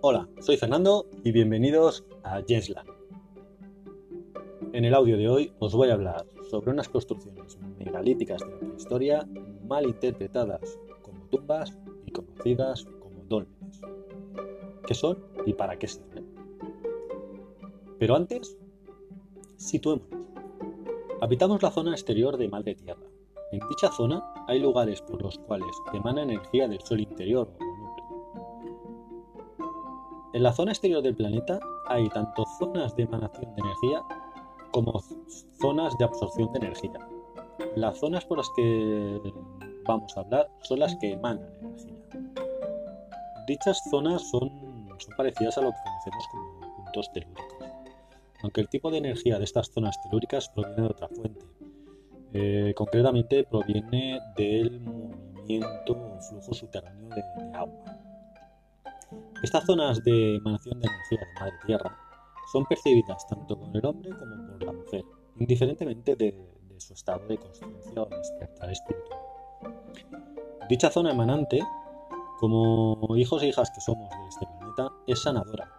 Hola, soy Fernando y bienvenidos a Yesland. En el audio de hoy os voy a hablar sobre unas construcciones megalíticas de la historia mal interpretadas como tumbas y conocidas como dólmenes. ¿Qué son y para qué sirven? Pero antes, situémonos. Habitamos la zona exterior de Madre Tierra. En dicha zona hay lugares por los cuales emana energía del Sol interior en la zona exterior del planeta hay tanto zonas de emanación de energía como zonas de absorción de energía. Las zonas por las que vamos a hablar son las que emanan energía. Dichas zonas son, parecidas a lo que conocemos como puntos telúricos, aunque el tipo de energía de estas zonas telúricas proviene de otra fuente. Eh, concretamente proviene del movimiento o flujo subterráneo de agua. Estas zonas de emanación de energía de Madre Tierra son percibidas tanto por el hombre como por la mujer, indiferentemente de, su estado de conciencia o despertar espiritual. Dicha zona emanante, como hijos e hijas que somos de este planeta, es sanadora.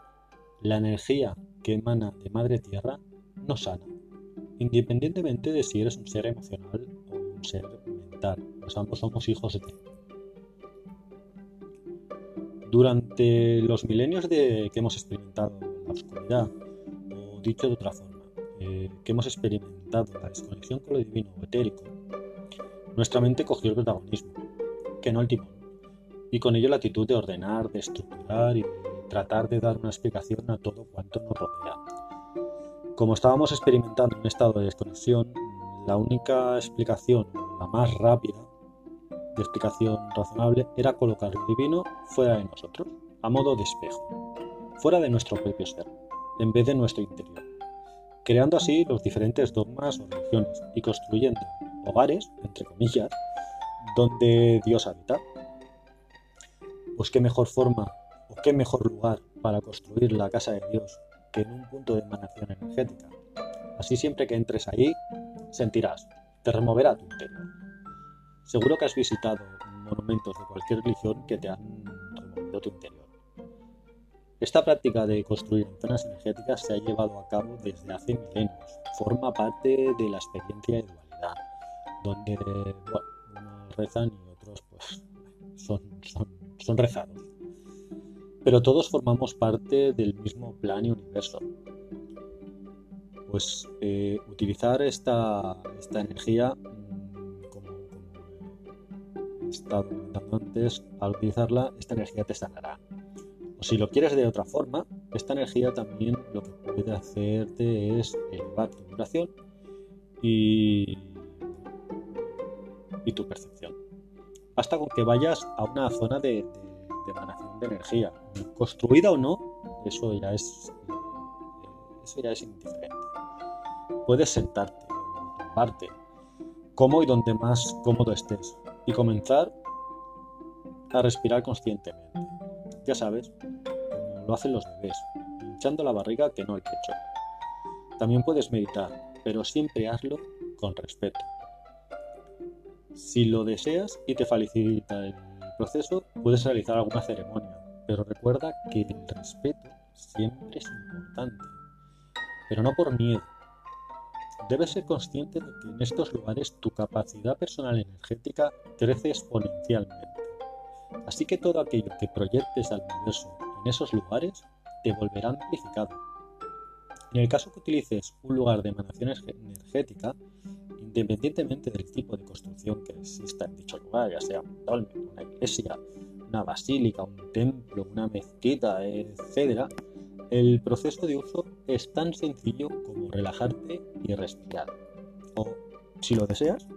La energía que emana de Madre Tierra nos sana, independientemente de si eres un ser emocional o un ser mental, pues ambos somos hijos de durante los milenios de, que hemos experimentado la oscuridad, o dicho de otra forma, eh, que hemos experimentado la desconexión con lo divino o etérico, nuestra mente cogió el protagonismo, que no el timón, y con ello la actitud de ordenar, de estructurar y tratar de dar una explicación a todo cuanto nos rodea. Como estábamos experimentando un estado de desconexión, la única explicación, la más rápida, de explicación razonable era colocar lo divino fuera de nosotros, a modo de espejo, fuera de nuestro propio ser, en vez de nuestro interior, creando así los diferentes dogmas o religiones y construyendo hogares, entre comillas, donde Dios habita. Pues qué mejor forma o qué mejor lugar para construir la casa de Dios que en un punto de emanación energética. Así siempre que entres ahí, sentirás, te removerá tu interior. Seguro que has visitado monumentos de cualquier religión que te han removido tu interior. Esta práctica de construir zonas energéticas se ha llevado a cabo desde hace milenios. Forma parte de la experiencia de dualidad, donde unos rezan y otros pues, son, son, rezados. Pero todos formamos parte del mismo plan y universo. Pues eh, utilizar esta, esta energía comentando antes, al utilizarla, esta energía te sanará. O si lo quieres de otra forma, esta energía también lo que puede hacerte es elevar tu vibración y, tu percepción. Basta con que vayas a una zona de, emanación de energía, construida o no, eso ya es, eso ya es indiferente. Puedes sentarte, tumbarte, como y donde más cómodo estés y comenzar a respirar conscientemente. Ya sabes, lo hacen los bebés, hinchando la barriga que no el pecho. También puedes meditar, pero siempre hazlo con respeto. Si lo deseas y te facilita el proceso, puedes realizar alguna ceremonia, pero recuerda que el respeto siempre es importante, pero no por miedo, Debes ser consciente de que en estos lugares tu capacidad personal energética crece exponencialmente. Así que todo aquello que proyectes al universo en esos lugares te volverá amplificado. En el caso que utilices un lugar de emanación energética, independientemente del tipo de construcción que exista en dicho lugar, ya sea un dolmen, una iglesia, una basílica, un templo, una mezquita, etc., el proceso de uso es tan sencillo como relajarte y respirar. O, si lo deseas,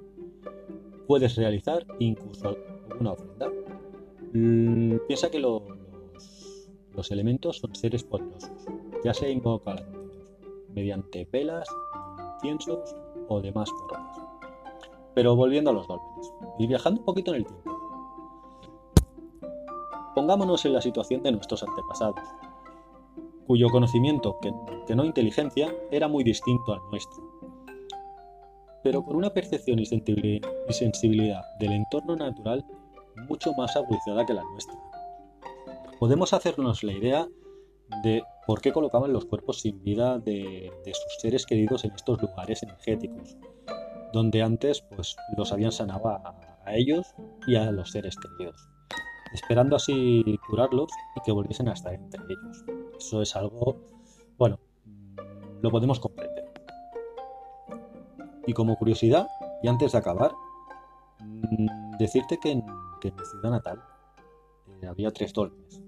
puedes realizar incluso una ofrenda. Mm, piensa que los, elementos son seres poderosos, ya sea invocados mediante velas, inciensos o demás formas. Pero volviendo a los dólmenes y viajando un poquito en el tiempo. Pongámonos en la situación de nuestros antepasados, cuyo conocimiento, que, no inteligencia, era muy distinto al nuestro. Pero con una percepción y sensibilidad del entorno natural mucho más agudizada que la nuestra. podemos hacernos la idea de por qué colocaban los cuerpos sin vida de, sus seres queridos en estos lugares energéticos, donde antes pues, los habían sanado a, ellos y a los seres queridos, esperando así curarlos y que volviesen a estar entre ellos. Eso es algo, bueno, lo podemos comprender. Y como curiosidad, y antes de acabar, mm, decirte que en, mi ciudad natal eh, había tres dolmes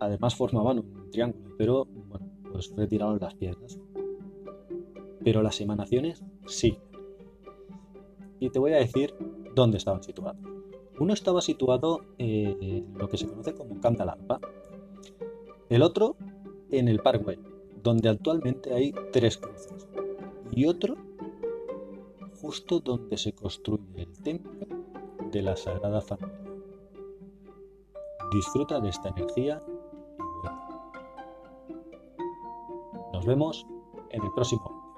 además formaban un triángulo, pero bueno, pues retiraron las piedras. Pero las emanaciones sí. Y te voy a decir dónde estaban situados. Uno estaba situado en lo que se conoce como Cantalampa. El otro en el Parkway, donde actualmente hay tres cruces. Y otro justo donde se construye el templo de la Sagrada Familia. Disfruta de esta energía Nos vemos en el próximo